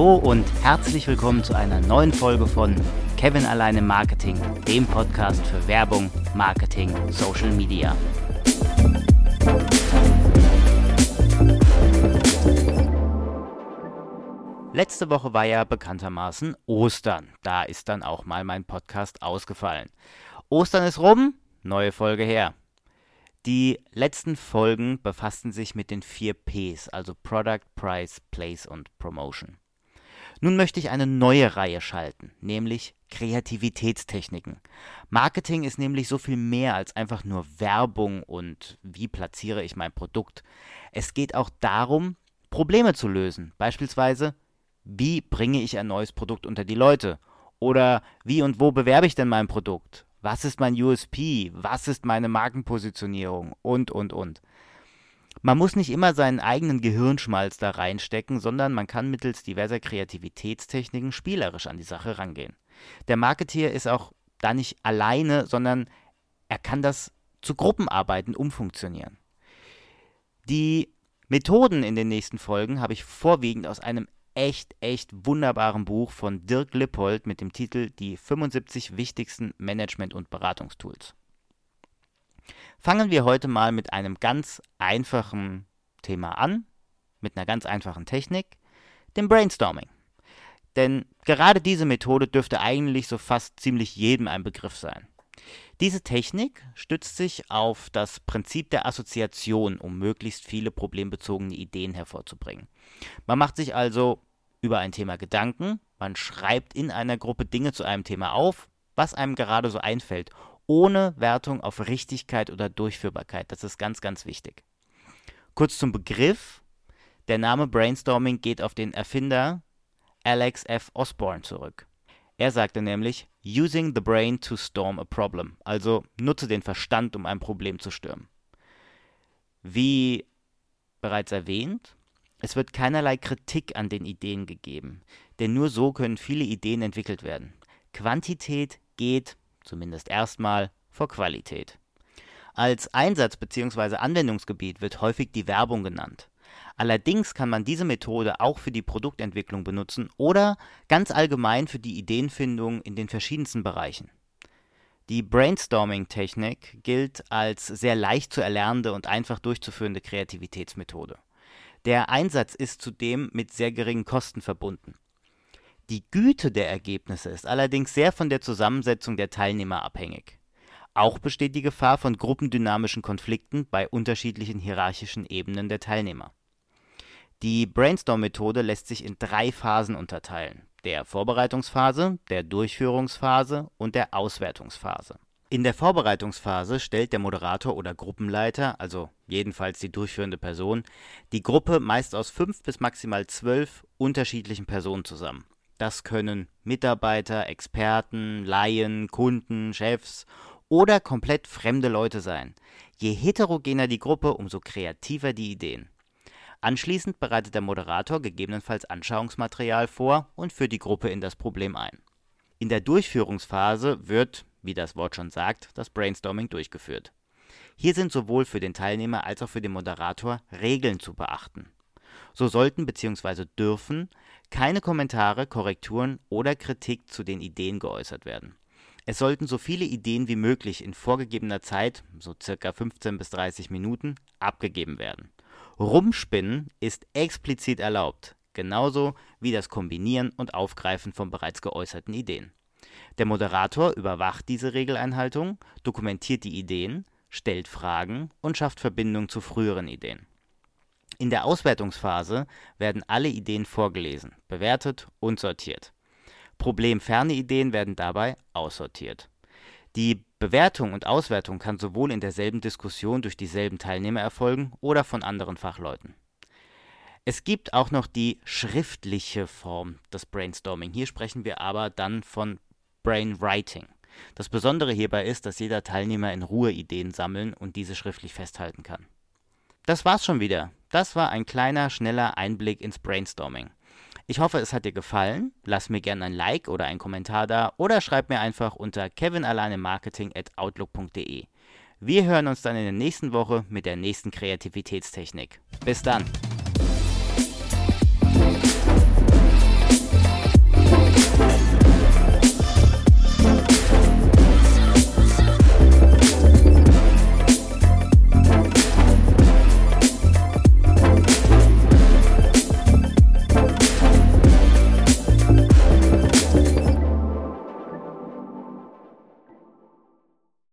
Hallo und herzlich willkommen zu einer neuen Folge von Kevin alleine Marketing, dem Podcast für Werbung, Marketing, Social Media. Letzte Woche war ja bekanntermaßen Ostern. Da ist dann auch mal mein Podcast ausgefallen. Ostern ist rum, neue Folge her. Die letzten Folgen befassten sich mit den vier Ps, also Product, Price, Place und Promotion. Nun möchte ich eine neue Reihe schalten, nämlich Kreativitätstechniken. Marketing ist nämlich so viel mehr als einfach nur Werbung und wie platziere ich mein Produkt. Es geht auch darum, Probleme zu lösen. Beispielsweise, wie bringe ich ein neues Produkt unter die Leute? Oder wie und wo bewerbe ich denn mein Produkt? Was ist mein USP? Was ist meine Markenpositionierung? Und, und, und. Man muss nicht immer seinen eigenen Gehirnschmalz da reinstecken, sondern man kann mittels diverser Kreativitätstechniken spielerisch an die Sache rangehen. Der Marketeer ist auch da nicht alleine, sondern er kann das zu Gruppenarbeiten umfunktionieren. Die Methoden in den nächsten Folgen habe ich vorwiegend aus einem echt, echt wunderbaren Buch von Dirk Lippold mit dem Titel Die 75 wichtigsten Management- und Beratungstools. Fangen wir heute mal mit einem ganz einfachen Thema an, mit einer ganz einfachen Technik, dem Brainstorming. Denn gerade diese Methode dürfte eigentlich so fast ziemlich jedem ein Begriff sein. Diese Technik stützt sich auf das Prinzip der Assoziation, um möglichst viele problembezogene Ideen hervorzubringen. Man macht sich also über ein Thema Gedanken, man schreibt in einer Gruppe Dinge zu einem Thema auf, was einem gerade so einfällt, ohne Wertung auf Richtigkeit oder Durchführbarkeit. Das ist ganz, ganz wichtig. Kurz zum Begriff. Der Name Brainstorming geht auf den Erfinder Alex F. Osborne zurück. Er sagte nämlich, using the brain to storm a problem, also nutze den Verstand, um ein Problem zu stürmen. Wie bereits erwähnt, es wird keinerlei Kritik an den Ideen gegeben, denn nur so können viele Ideen entwickelt werden. Quantität geht, zumindest erstmal, vor Qualität. Als Einsatz bzw. Anwendungsgebiet wird häufig die Werbung genannt. Allerdings kann man diese Methode auch für die Produktentwicklung benutzen oder ganz allgemein für die Ideenfindung in den verschiedensten Bereichen. Die Brainstorming-Technik gilt als sehr leicht zu erlernende und einfach durchzuführende Kreativitätsmethode. Der Einsatz ist zudem mit sehr geringen Kosten verbunden. Die Güte der Ergebnisse ist allerdings sehr von der Zusammensetzung der Teilnehmer abhängig. Auch besteht die Gefahr von gruppendynamischen Konflikten bei unterschiedlichen hierarchischen Ebenen der Teilnehmer. Die Brainstorm-Methode lässt sich in drei Phasen unterteilen: der Vorbereitungsphase, der Durchführungsphase und der Auswertungsphase in der Vorbereitungsphase stellt der Moderator oder Gruppenleiter, also jedenfalls die durchführende Person, die Gruppe meist aus fünf bis maximal zwölf unterschiedlichen Personen zusammen. Das können Mitarbeiter, Experten, Laien, Kunden, Chefs oder komplett fremde Leute sein. Je heterogener die Gruppe, umso kreativer die Ideen. Anschließend bereitet der Moderator gegebenenfalls Anschauungsmaterial vor und führt die Gruppe in das Problem ein. In der Durchführungsphase wird wie das Wort schon sagt, das Brainstorming durchgeführt. Hier sind sowohl für den Teilnehmer als auch für den Moderator Regeln zu beachten. So sollten bzw. dürfen keine Kommentare, Korrekturen oder Kritik zu den Ideen geäußert werden. Es sollten so viele Ideen wie möglich in vorgegebener Zeit, so circa 15 bis 30 Minuten, abgegeben werden. Rumspinnen ist explizit erlaubt, genauso wie das Kombinieren und Aufgreifen von bereits geäußerten Ideen. Der Moderator überwacht diese Regeleinhaltung, dokumentiert die Ideen, stellt Fragen und schafft Verbindungen zu früheren Ideen. In der Auswertungsphase werden alle Ideen vorgelesen, bewertet und sortiert. Problemferne Ideen werden dabei aussortiert. Die Bewertung und Auswertung kann sowohl in derselben Diskussion durch dieselben Teilnehmer erfolgen oder von anderen Fachleuten. Es gibt auch noch die schriftliche Form des Brainstorming. Hier sprechen wir aber dann von Brainwriting. Das Besondere hierbei ist, dass jeder Teilnehmer in Ruhe Ideen sammeln und diese schriftlich festhalten kann. Das war's schon wieder. Das war ein kleiner, schneller Einblick ins Brainstorming. Ich hoffe, es hat dir gefallen. Lass mir gerne ein Like oder einen Kommentar da oder schreib mir einfach unter kevinalanemarketing@outlook.de. Wir hören uns dann in der nächsten Woche mit der nächsten Kreativitätstechnik. Bis dann.